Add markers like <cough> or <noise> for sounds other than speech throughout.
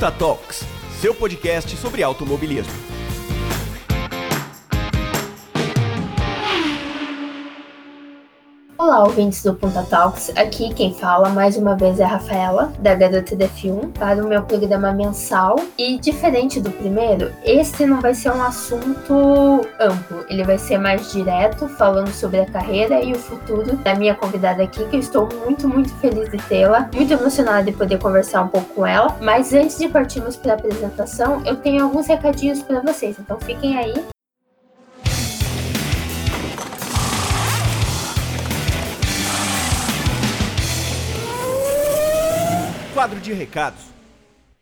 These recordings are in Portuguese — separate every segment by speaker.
Speaker 1: Ponta Talks, seu podcast sobre automobilismo.
Speaker 2: Olá, ouvintes do Punta Talks. Aqui quem fala mais uma vez é a Rafaela, da Garota da F1, para o meu programa mensal. E diferente do primeiro, este não vai ser um assunto amplo, ele vai ser mais direto, falando sobre a carreira e o futuro da minha convidada aqui, que eu estou muito, muito feliz de tê-la, muito emocionada de poder conversar um pouco com ela. Mas antes de partirmos para a apresentação, eu tenho alguns recadinhos para vocês, então fiquem aí
Speaker 1: quadro de recados.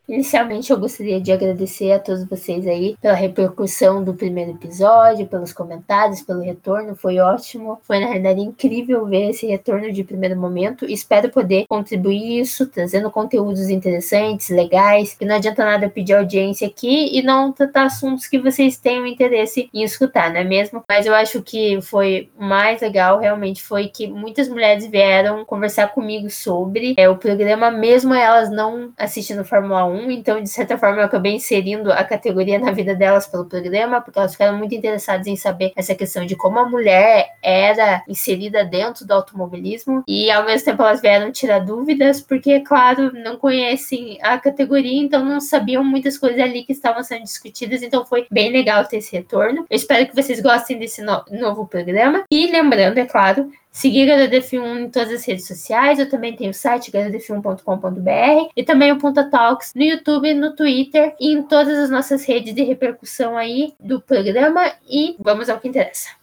Speaker 2: Inicialmente, eu gostaria de agradecer a todos vocês aí pela repercussão do primeiro episódio, pelos comentários, pelo retorno. Foi ótimo. Foi, na realidade, incrível ver esse retorno de primeiro momento. Espero poder contribuir isso, trazendo conteúdos interessantes, legais. E não adianta nada pedir audiência aqui e não tratar assuntos que vocês tenham interesse em escutar, não é mesmo? Mas eu acho que foi mais legal, realmente, foi que muitas mulheres vieram conversar comigo sobre é, o programa, mesmo elas não assistindo Fórmula 1 1, então de certa forma eu acabei inserindo a categoria na vida delas pelo programa, porque elas ficaram muito interessadas em saber essa questão de como a mulher era inserida dentro do automobilismo e ao mesmo tempo elas vieram tirar dúvidas, porque, claro, não conhecem a categoria, então não sabiam muitas coisas ali que estavam sendo discutidas, então foi bem legal ter esse retorno. Eu espero que vocês gostem desse no novo programa. E lembrando, é claro, Seguir GaraDF1 em todas as redes sociais. Eu também tenho o site garadef1.com.br e também o Ponta Talks no YouTube, no Twitter e em todas as nossas redes de repercussão aí do programa. E vamos ao que interessa.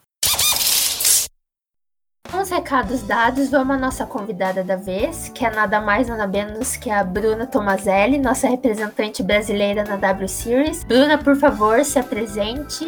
Speaker 2: Com os recados dados, vamos à nossa convidada da vez, que é nada mais nada menos que a Bruna Tomazelli, nossa representante brasileira na W Series. Bruna, por favor, se apresente.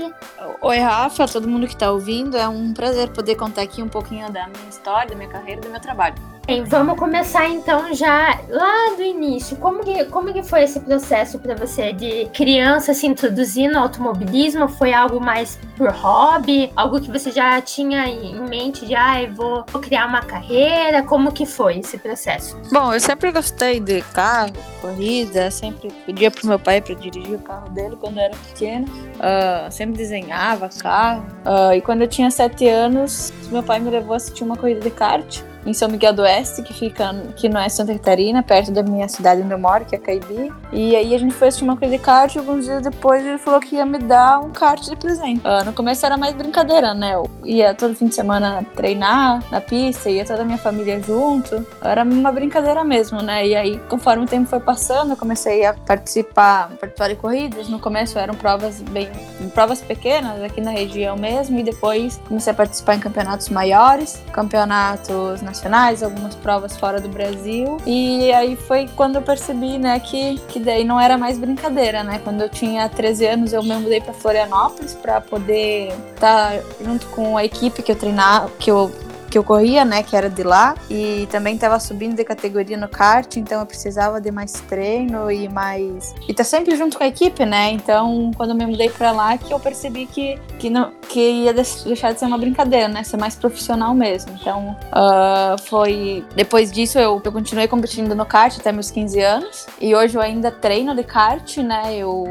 Speaker 3: Oi, Rafa, todo mundo que está ouvindo. É um prazer poder contar aqui um pouquinho da minha história, da minha carreira, do meu trabalho.
Speaker 2: Bem, vamos começar então já lá do início. Como que, como que foi esse processo para você de criança se introduzir no automobilismo? Foi algo mais por hobby? Algo que você já tinha em mente de, ah, vou, vou criar uma carreira? Como que foi esse processo?
Speaker 3: Bom, eu sempre gostei de carro, corrida, sempre pedia pro meu pai para dirigir o carro dele quando eu era pequena. Uh, sempre desenhava carro. Uh, e quando eu tinha sete anos, meu pai me levou a assistir uma corrida de kart em São Miguel do Oeste, que fica aqui no Oeste Santa Catarina, perto da minha cidade onde eu moro, que é Caibi. E aí a gente foi assistir uma corrida de kart e alguns dias depois ele falou que ia me dar um kart de presente. Uh, no começo era mais brincadeira, né? Eu ia todo fim de semana treinar na pista, ia toda a minha família junto. Era uma brincadeira mesmo, né? E aí, conforme o tempo foi passando, eu comecei a participar, participar de corridas. No começo eram provas bem provas pequenas aqui na região mesmo, e depois comecei a participar em campeonatos maiores, campeonatos nacionais internacionais, algumas provas fora do Brasil. E aí foi quando eu percebi, né, que, que daí não era mais brincadeira, né? Quando eu tinha 13 anos, eu me mudei para Florianópolis para poder estar tá junto com a equipe que eu treinava, que eu que eu corria, né, que era de lá, e também estava subindo de categoria no kart, então eu precisava de mais treino e mais e tá sempre junto com a equipe, né? Então, quando eu me mudei para lá, que eu percebi que que não que ia deixar de ser uma brincadeira, né, ser mais profissional mesmo. Então, uh, foi depois disso eu, eu continuei competindo no kart até meus 15 anos, e hoje eu ainda treino de kart, né? Eu,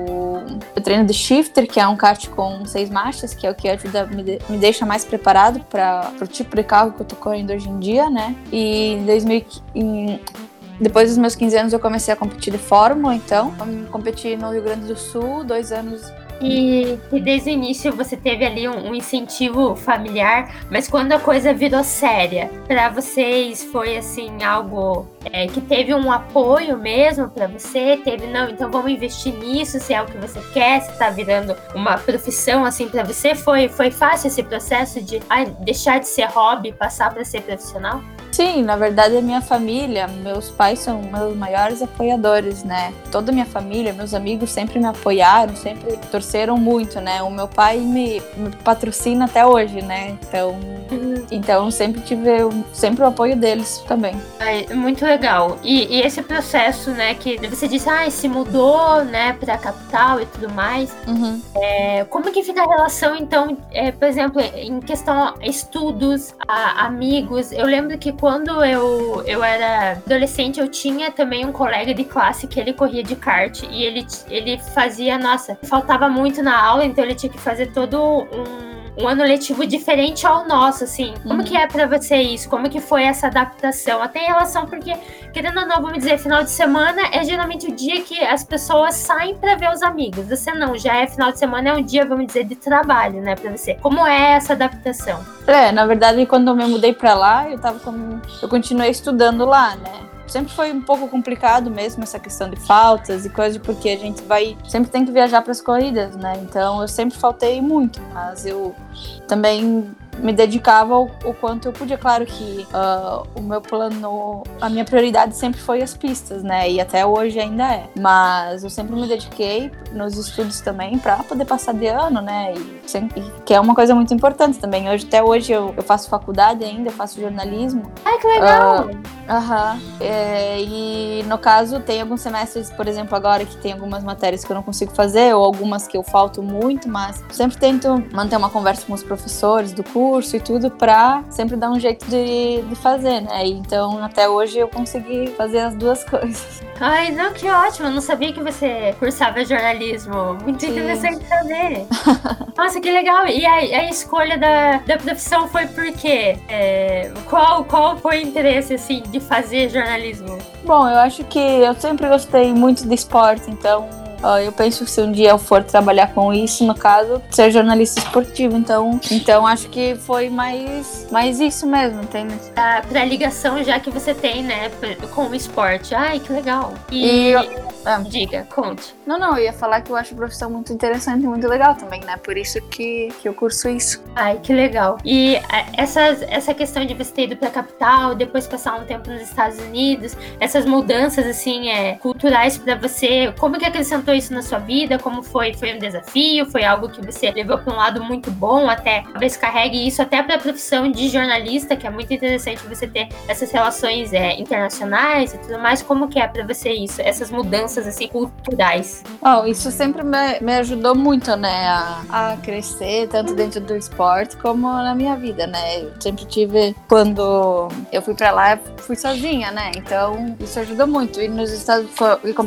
Speaker 3: eu treino de shifter, que é um kart com seis marchas, que é o que ajuda me, de, me deixa mais preparado para o tipo de carro que eu tô correndo hoje em dia, né? E em 2000, em, depois dos meus 15 anos eu comecei a competir de Fórmula, então. Eu competi no Rio Grande do Sul, dois anos
Speaker 2: e, e, desde o início você teve ali um, um, incentivo familiar, mas quando a coisa virou séria, para vocês foi assim algo é, que teve um apoio mesmo para você? Teve, não, então vamos investir nisso, se é o que você quer, se tá virando uma profissão assim para você? Foi, foi fácil esse processo de ai, deixar de ser hobby, passar para ser profissional?
Speaker 3: Sim, na verdade a minha família, meus pais são meus maiores apoiadores, né? Toda a minha família, meus amigos sempre me apoiaram, sempre torceram muito, né? O meu pai me, me patrocina até hoje, né? Então, então sempre tive sempre o apoio deles também.
Speaker 2: É muito legal. E, e esse processo, né, que você disse, ah, se mudou, né, pra capital e tudo mais. Uhum. É, como que fica a relação, então, é, por exemplo, em questão a estudos, a amigos? Eu lembro que quando quando eu, eu era adolescente, eu tinha também um colega de classe que ele corria de kart e ele, ele fazia, nossa, faltava muito na aula, então ele tinha que fazer todo um um ano letivo diferente ao nosso, assim. Como uhum. que é para você isso? Como que foi essa adaptação? Até em relação, porque, querendo ou não, vamos dizer, final de semana é geralmente o dia que as pessoas saem para ver os amigos. Você não, já é final de semana, é um dia, vamos dizer, de trabalho, né, pra você. Como é essa adaptação?
Speaker 3: É, na verdade, quando eu me mudei pra lá, eu tava com... Eu continuei estudando lá, né? Sempre foi um pouco complicado mesmo essa questão de faltas e coisas, porque a gente vai sempre tem que viajar para as corridas, né? Então eu sempre faltei muito, mas eu também me dedicava o, o, quanto eu podia. Claro que uh, o meu plano, a minha prioridade sempre foi as pistas, né? E até hoje ainda é. Mas eu sempre me dediquei nos estudos também para poder passar de ano, né? E, sempre, que é uma coisa muito importante também. Hoje, até hoje eu, eu faço faculdade ainda, eu faço jornalismo.
Speaker 2: Ai, que legal!
Speaker 3: Uh, Aham. Uh -huh. é, e no caso, tem alguns semestres, por exemplo, agora que tem algumas matérias que eu não consigo fazer, ou algumas que eu falto muito, mas sempre tento manter uma conversa com os professores do curso curso e tudo pra sempre dar um jeito de, de fazer, né? Então, até hoje eu consegui fazer as duas <laughs> coisas.
Speaker 2: Ai, não, que ótimo. Eu não sabia que você cursava jornalismo. Muito Sim. interessante saber. <laughs> Nossa, que legal. E a, a escolha da, da profissão foi por quê? É, qual, qual foi o interesse, assim, de fazer jornalismo?
Speaker 3: Bom, eu acho que eu sempre gostei muito de esporte, então eu penso que se um dia eu for trabalhar com isso, no caso, ser jornalista esportivo. Então, então acho que foi mais, mais isso mesmo, entende?
Speaker 2: Ah, pra ligação já que você tem, né, com o esporte. Ai, que legal.
Speaker 3: E, e
Speaker 2: ah. Diga, conte.
Speaker 3: Não, não, eu ia falar que eu acho a profissão muito interessante e muito legal também, né? Por isso que, que eu curso isso.
Speaker 2: Ai, que legal. E é, essa, essa questão de você ter ido pra capital, depois passar um tempo nos Estados Unidos, essas mudanças, assim, é, culturais para você, como que acrescentou isso na sua vida? Como foi? Foi um desafio? Foi algo que você levou para um lado muito bom? Até talvez carregue isso até para a profissão de jornalista, que é muito interessante você ter essas relações é, internacionais e tudo mais. Como que é para você isso? Essas mudanças assim culturais.
Speaker 3: Oh, isso sempre me, me ajudou muito, né, a, a, crescer tanto dentro do esporte como na minha vida, né? Eu sempre tive quando eu fui para lá, fui sozinha, né? Então isso ajudou muito. E nos Estados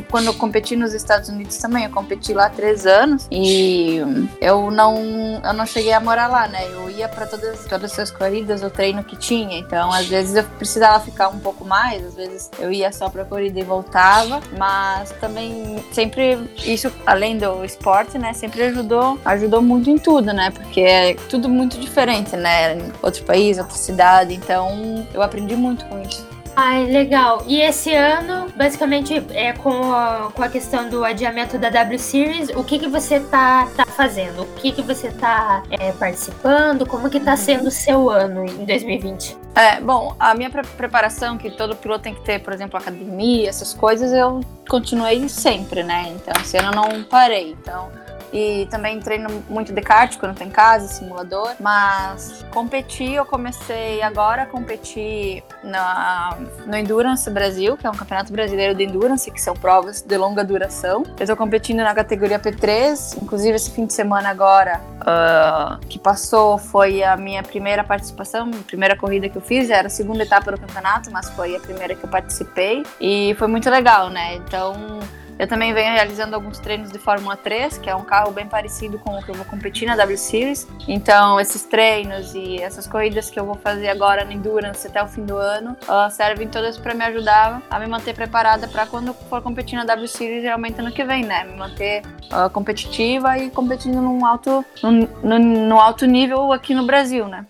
Speaker 3: quando eu competi nos Estados Unidos também, eu competi lá três anos e eu não eu não cheguei a morar lá, né? Eu ia para todas todas as corridas, o treino que tinha. Então às vezes eu precisava ficar um pouco mais, às vezes eu ia só para corrida e voltava, mas também sempre isso além do esporte, né, sempre ajudou, ajudou muito em tudo, né? Porque é tudo muito diferente, né? Outro país, outra cidade, então eu aprendi muito com isso.
Speaker 2: Ai, legal. E esse ano, basicamente, é com a, com a questão do adiamento da W Series, o que, que você tá, tá fazendo? O que, que você tá é, participando? Como que tá sendo o seu ano em 2020?
Speaker 3: É, bom, a minha pre preparação, que todo piloto tem que ter, por exemplo, academia, essas coisas, eu continuei sempre, né? Então, esse ano eu não parei. Então, e também treino muito de kart quando tem casa, simulador. Mas competir, eu comecei agora a competir na, no Endurance Brasil, que é um campeonato brasileiro de Endurance, que são provas de longa duração. Eu estou competindo na categoria P3, inclusive esse fim de semana agora, uh, que passou, foi a minha primeira participação, primeira corrida que eu fiz, era a segunda etapa do campeonato, mas foi a primeira que eu participei. E foi muito legal, né? Então eu também venho realizando alguns treinos de Fórmula 3, que é um carro bem parecido com o que eu vou competir na W Series. Então, esses treinos e essas corridas que eu vou fazer agora no Endurance até o fim do ano servem todas para me ajudar a me manter preparada para quando for competir na W Series realmente ano que vem, né? Me manter uh, competitiva e competindo num alto, num, no, no alto nível aqui no Brasil, né?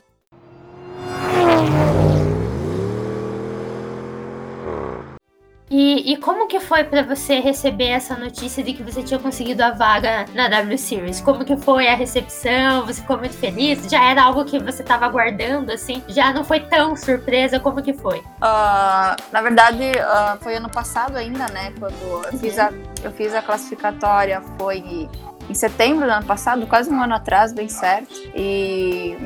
Speaker 2: E, como que foi para você receber essa notícia de que você tinha conseguido a vaga na W Series? Como que foi a recepção? Você ficou muito feliz? Já era algo que você estava aguardando, assim? Já não foi tão surpresa? Como que foi?
Speaker 3: Uh, na verdade, uh, foi ano passado ainda, né? Quando eu fiz a, eu fiz a classificatória, foi em setembro do ano passado, quase um ano atrás, bem certo. E,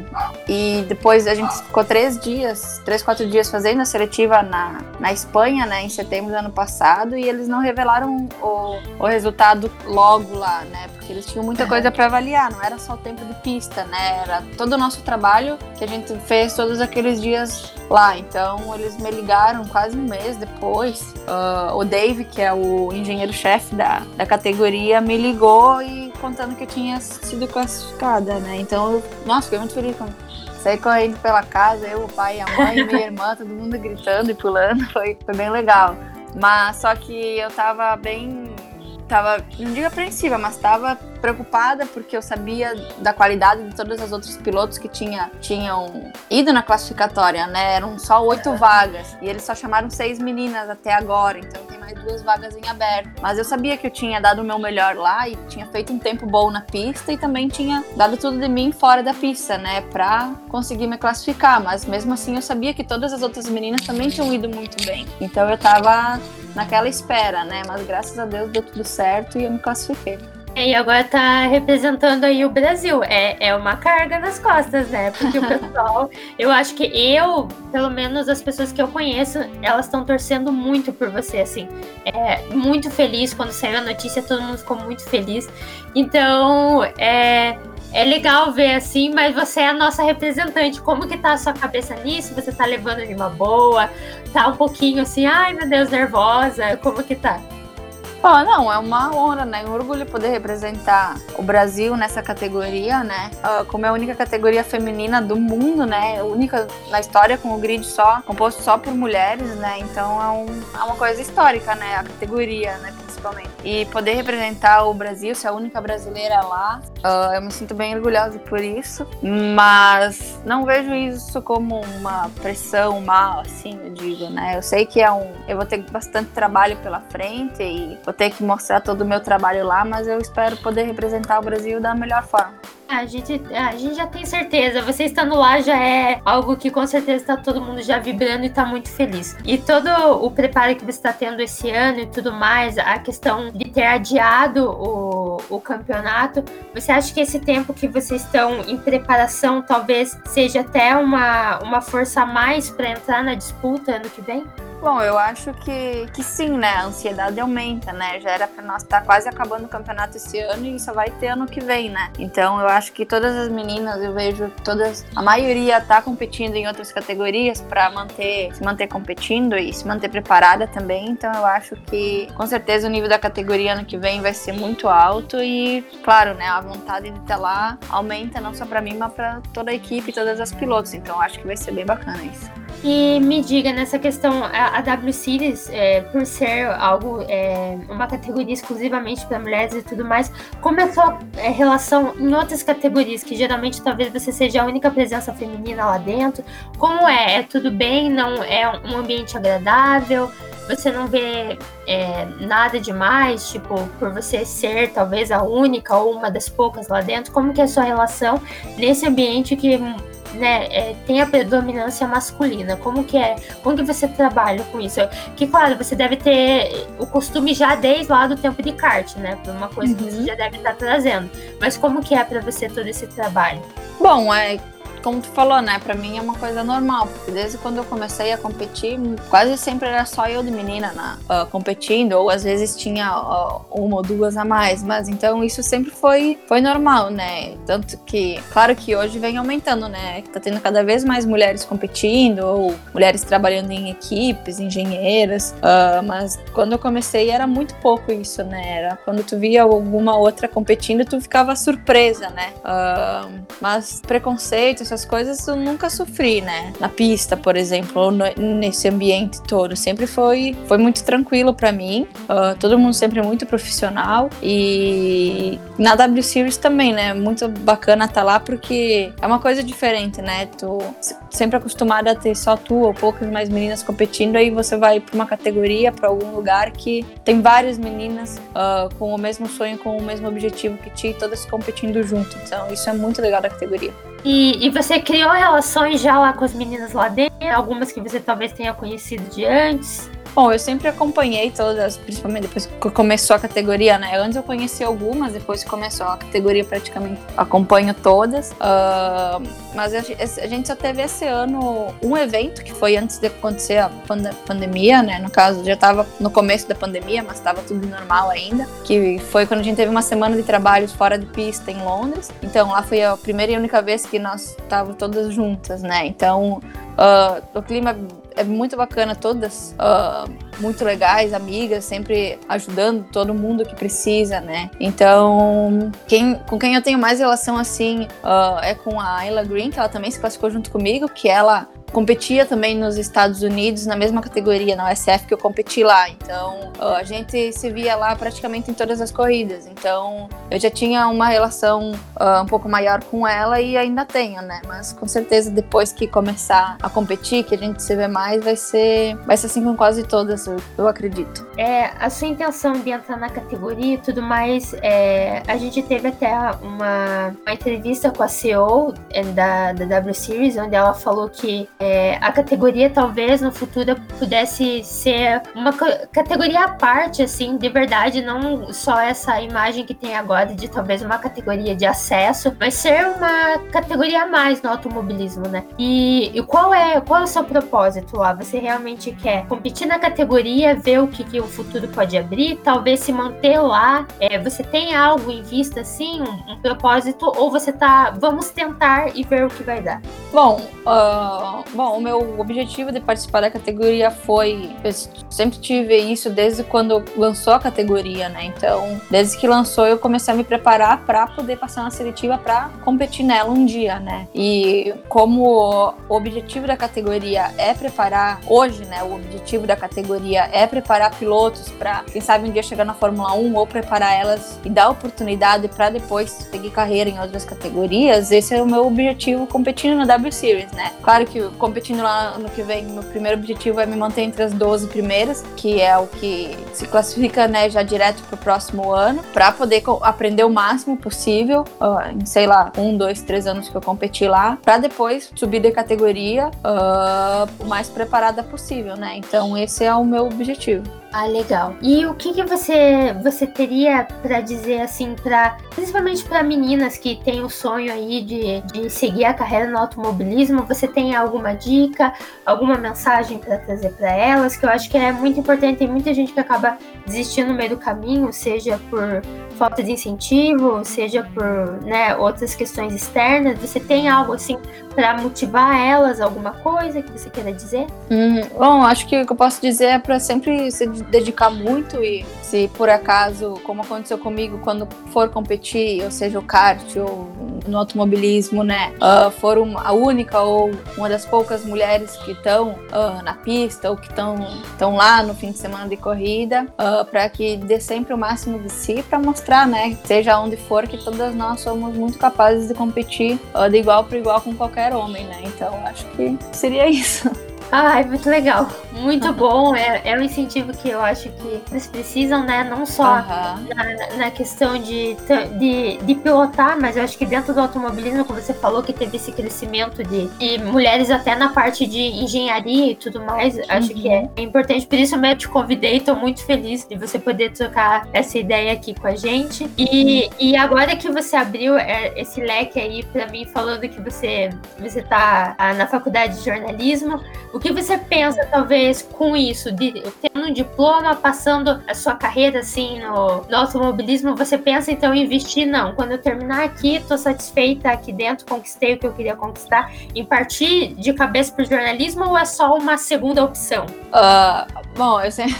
Speaker 3: E depois a gente ficou três dias, três, quatro dias fazendo a seletiva na, na Espanha, né, em setembro do ano passado, e eles não revelaram o, o resultado logo lá, né, porque eles tinham muita coisa para avaliar, não era só o tempo de pista, né, era todo o nosso trabalho que a gente fez todos aqueles dias lá. Então eles me ligaram quase um mês depois. Uh, o Dave, que é o engenheiro-chefe da, da categoria, me ligou e contando que eu tinha sido classificada, né? Então, eu, nossa, fiquei muito feliz Saí correndo pela casa, eu, o pai, a mãe, minha <laughs> irmã, todo mundo gritando e pulando, foi, foi bem legal. Mas só que eu tava bem. Tava, não digo apreensiva, mas tava preocupada porque eu sabia da qualidade de todas as outros pilotos que tinha, tinham ido na classificatória, né? Eram só oito vagas e eles só chamaram seis meninas até agora, então tem mais duas vagas em aberto. Mas eu sabia que eu tinha dado o meu melhor lá e tinha feito um tempo bom na pista e também tinha dado tudo de mim fora da pista, né? Pra conseguir me classificar. Mas mesmo assim eu sabia que todas as outras meninas também tinham ido muito bem. Então eu tava naquela espera, né? Mas graças a Deus deu tudo certo e eu me classifiquei.
Speaker 2: E agora tá representando aí o Brasil. É, é uma carga nas costas, né? Porque o pessoal, <laughs> eu acho que eu, pelo menos as pessoas que eu conheço, elas estão torcendo muito por você, assim. É muito feliz quando saiu a notícia, todo mundo ficou muito feliz. Então, é, é legal ver assim, mas você é a nossa representante. Como que tá a sua cabeça nisso? Você tá levando de uma boa? Tá um pouquinho assim, ai meu Deus, nervosa? Como que tá?
Speaker 3: Oh, não, é uma honra, né? Um orgulho poder representar o Brasil nessa categoria, né? Uh, como é a única categoria feminina do mundo, né? Única na história com o grid só, composto só por mulheres, né? Então é, um, é uma coisa histórica, né? A categoria, né? Principalmente. E poder representar o Brasil, ser a única brasileira lá, uh, eu me sinto bem orgulhosa por isso. Mas não vejo isso como uma pressão mal, assim, eu digo, né? Eu sei que é um. Eu vou ter bastante trabalho pela frente e vou ter que mostrar todo o meu trabalho lá, mas eu espero poder representar o Brasil da melhor forma.
Speaker 2: A gente, a gente já tem certeza. Você estando lá já é algo que com certeza está todo mundo já vibrando e está muito feliz. E todo o preparo que você está tendo esse ano e tudo mais, a questão de ter adiado o, o campeonato, você acha que esse tempo que vocês estão em preparação talvez seja até uma, uma força a mais para entrar na disputa ano que vem?
Speaker 3: Bom, eu acho que, que sim, né? A ansiedade aumenta, né? Já era para nós estar tá quase acabando o campeonato esse ano e só vai ter ano que vem, né? Então eu acho que todas as meninas, eu vejo todas, a maioria tá competindo em outras categorias para manter, se manter competindo e se manter preparada também. Então eu acho que com certeza o nível da categoria ano que vem vai ser muito alto e, claro, né? A vontade de estar lá aumenta não só para mim, mas para toda a equipe, todas as pilotos. Então eu acho que vai ser bem bacana isso.
Speaker 2: E me diga nessa questão, a, a W Series, é, por ser algo, é, uma categoria exclusivamente para mulheres e tudo mais, como é a sua é, relação em outras categorias, que geralmente talvez você seja a única presença feminina lá dentro? Como é? É tudo bem? Não é um ambiente agradável? Você não vê é, nada demais, tipo, por você ser talvez a única ou uma das poucas lá dentro? Como que é a sua relação nesse ambiente que né, é, tem a predominância masculina. Como que é? Como que você trabalha com isso? Que claro, você deve ter o costume já desde lá do tempo de kart, né? Por uma coisa uhum. que você uhum. já deve estar trazendo. Mas como que é para você todo esse trabalho?
Speaker 3: Bom, é como tu falou, né? Pra mim é uma coisa normal, porque desde quando eu comecei a competir, quase sempre era só eu de menina né, uh, competindo, ou às vezes tinha uh, uma ou duas a mais, mas então isso sempre foi, foi normal, né? Tanto que, claro que hoje vem aumentando, né? Tá tendo cada vez mais mulheres competindo, ou mulheres trabalhando em equipes, engenheiras, uh, mas quando eu comecei era muito pouco isso, né? Era quando tu via alguma outra competindo, tu ficava surpresa, né? mas preconceito, essas coisas eu nunca sofri, né? Na pista, por exemplo, ou no, nesse ambiente todo. Sempre foi, foi muito tranquilo para mim. Uh, todo mundo sempre muito profissional. E na W Series também, né? Muito bacana estar tá lá porque é uma coisa diferente, né? Tu sempre acostumada a ter só tu ou poucas mais meninas competindo, aí você vai para uma categoria, para algum lugar que tem várias meninas uh, com o mesmo sonho, com o mesmo objetivo que ti, todas competindo junto. Então, isso é muito legal da categoria.
Speaker 2: E, e, você criou relações já lá com as meninas lá dentro? Algumas que você talvez tenha conhecido de antes?
Speaker 3: Bom, eu sempre acompanhei todas, principalmente depois que começou a categoria, né? Antes eu conheci algumas, depois que começou a categoria, praticamente acompanho todas. Uh, mas a, gente só teve esse ano um evento, que foi antes de acontecer a pand pandemia, né? No caso, já estava no começo da pandemia, mas estava tudo normal ainda. Que foi quando a gente teve uma semana de trabalhos fora de pista em Londres. Então lá foi a primeira e única vez que nós estávamos todas juntas, né? Então uh, o clima é muito bacana, todas uh, muito legais, amigas, sempre ajudando todo mundo que precisa, né? Então, quem, com quem eu tenho mais relação assim uh, é com a Ayla Green, que ela também se classificou junto comigo, que ela competia também nos Estados Unidos na mesma categoria, na USF que eu competi lá. Então, a gente se via lá praticamente em todas as corridas. Então, eu já tinha uma relação uh, um pouco maior com ela e ainda tenho, né? Mas com certeza depois que começar a competir, que a gente se vê mais, vai ser, vai ser assim com quase todas, eu, eu acredito.
Speaker 2: É, a sua intenção de entrar na categoria e tudo mais, é, a gente teve até uma, uma entrevista com a CEO é, da, da W Series, onde ela falou que é, a categoria talvez no futuro pudesse ser uma categoria à parte, assim, de verdade, não só essa imagem que tem agora de talvez uma categoria de acesso, mas ser uma categoria a mais no automobilismo, né? E, e qual é qual é o seu propósito lá? Você realmente quer competir na categoria, ver o que, que o futuro pode abrir, talvez se manter lá? É, você tem algo em vista, assim, um, um propósito, ou você tá, vamos tentar e ver o que vai dar?
Speaker 3: Bom, uh, Bom, o meu objetivo de participar da categoria foi. Eu sempre tive isso desde quando lançou a categoria, né? Então, desde que lançou, eu comecei a me preparar para poder passar na seletiva para competir nela um dia, né? E como o objetivo da categoria é preparar, hoje, né? O objetivo da categoria é preparar pilotos para, quem sabe, um dia chegar na Fórmula 1 ou preparar elas e dar oportunidade para depois seguir carreira em outras categorias, esse é o meu objetivo competindo na W Series, né? Claro que competindo lá ano que vem, meu primeiro objetivo é me manter entre as 12 primeiras, que é o que se classifica, né, já direto pro próximo ano, para poder aprender o máximo possível, uh, em sei lá, um, dois, três anos que eu competi lá, para depois subir de categoria uh, o mais preparada possível, né? Então esse é o meu objetivo.
Speaker 2: Ah, legal. E o que, que você você teria para dizer assim para principalmente para meninas que têm o sonho aí de, de seguir a carreira no automobilismo? Você tem alguma dica, alguma mensagem para trazer para elas? Que eu acho que é muito importante. Tem muita gente que acaba desistindo no meio do caminho, seja por falta de incentivo, seja por né, outras questões externas. Você tem algo assim para motivar elas, alguma coisa que você queira dizer?
Speaker 3: Hum, bom, acho que o que eu posso dizer é para sempre se dedicar muito e se por acaso, como aconteceu comigo, quando for competir, ou seja, o kart ou no automobilismo, né, uh, for uma, a única ou uma das poucas mulheres que estão uh, na pista ou que estão lá no fim de semana de corrida, uh, para que dê sempre o máximo de si para mostrar, né, seja onde for, que todas nós somos muito capazes de competir de igual para igual com qualquer homem, né? Então acho que seria isso.
Speaker 2: Ai, muito legal. Muito bom. É, é um incentivo que eu acho que eles precisam, né? Não só na, na, questão de, de, de, pilotar, mas eu acho que dentro do automobilismo, como você falou, que teve esse crescimento de, de mulheres até na parte de engenharia e tudo mais. Acho uhum. que é, é importante. Por isso eu te convidei. Estou muito feliz de você poder trocar essa ideia aqui com a gente. E, e agora que você abriu é, esse leque aí para mim, falando que você, você tá ah, na faculdade de jornalismo, o que você pensa, talvez, com isso, de tendo um diploma, passando a sua carreira assim no, no automobilismo, você pensa então em investir? Não, quando eu terminar aqui, tô satisfeita aqui dentro, conquistei o que eu queria conquistar, em partir de cabeça pro jornalismo ou é só uma segunda opção?
Speaker 3: Uh, bom, eu sempre.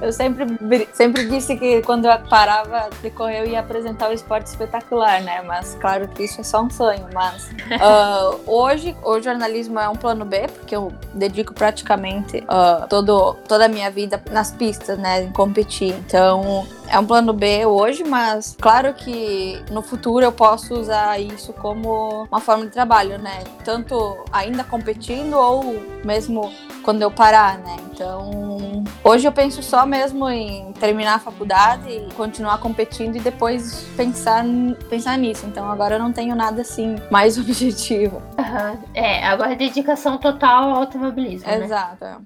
Speaker 3: Eu sempre, sempre disse que quando eu parava de correr eu ia apresentar o esporte espetacular, né? Mas claro que isso é só um sonho. Mas uh, <laughs> hoje o jornalismo é um plano B, porque eu dedico praticamente uh, todo, toda a minha vida nas pistas, né? Em competir. Então é um plano B hoje, mas claro que no futuro eu posso usar isso como uma forma de trabalho, né? Tanto ainda competindo ou mesmo quando eu parar, né? Então, hoje eu penso só mesmo em terminar a faculdade e continuar competindo e depois pensar, pensar nisso. Então, agora eu não tenho nada assim mais <laughs> objetivo.
Speaker 2: Uhum. É, agora é dedicação total ao automobilismo.
Speaker 3: Exato. Né?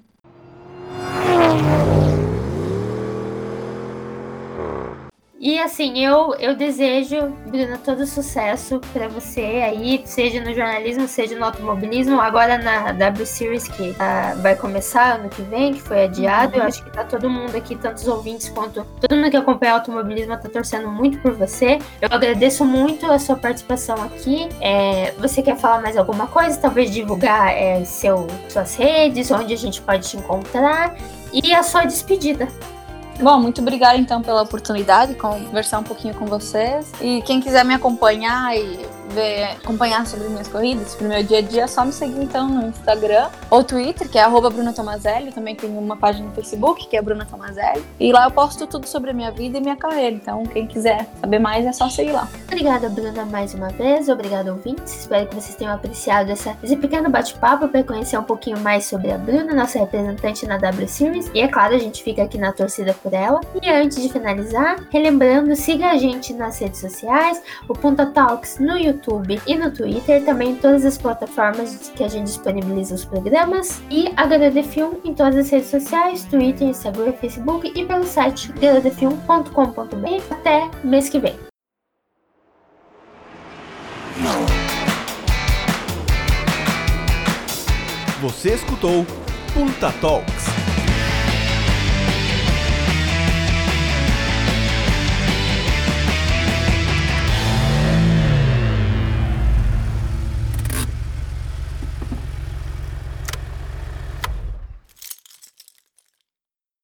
Speaker 2: E assim, eu, eu desejo, Bruna, todo sucesso para você aí, seja no jornalismo, seja no automobilismo. Agora na W Series, que uh, vai começar ano que vem, que foi adiado, uhum. eu acho que tá todo mundo aqui, tanto os ouvintes quanto todo mundo que acompanha automobilismo, tá torcendo muito por você. Eu agradeço muito a sua participação aqui. É, você quer falar mais alguma coisa? Talvez divulgar é, seu, suas redes, onde a gente pode te encontrar e a sua despedida.
Speaker 3: Bom, muito obrigada então pela oportunidade de conversar um pouquinho com vocês. E quem quiser me acompanhar e ver, acompanhar sobre minhas corridas, pro meu dia a dia, é só me seguir então no Instagram ou Twitter, que é Bruna Tomazelli. Também tenho uma página no Facebook, que é Bruna Tomazelli. E lá eu posto tudo sobre a minha vida e minha carreira. Então, quem quiser saber mais, é só seguir lá.
Speaker 2: Obrigada, Bruna, mais uma vez. Obrigada, ouvintes. Espero que vocês tenham apreciado essa, esse pequeno bate-papo para conhecer um pouquinho mais sobre a Bruna, nossa representante na W Series. E é claro, a gente fica aqui na torcida por ela. E antes de finalizar, relembrando, siga a gente nas redes sociais, o Punta Talks no YouTube YouTube e no Twitter, também em todas as plataformas que a gente disponibiliza os programas, e a HD Film em todas as redes sociais, Twitter, Instagram, Facebook e pelo site gradefilm.com.br. Até mês que vem.
Speaker 1: Você escutou Punta Talks.